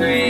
Three.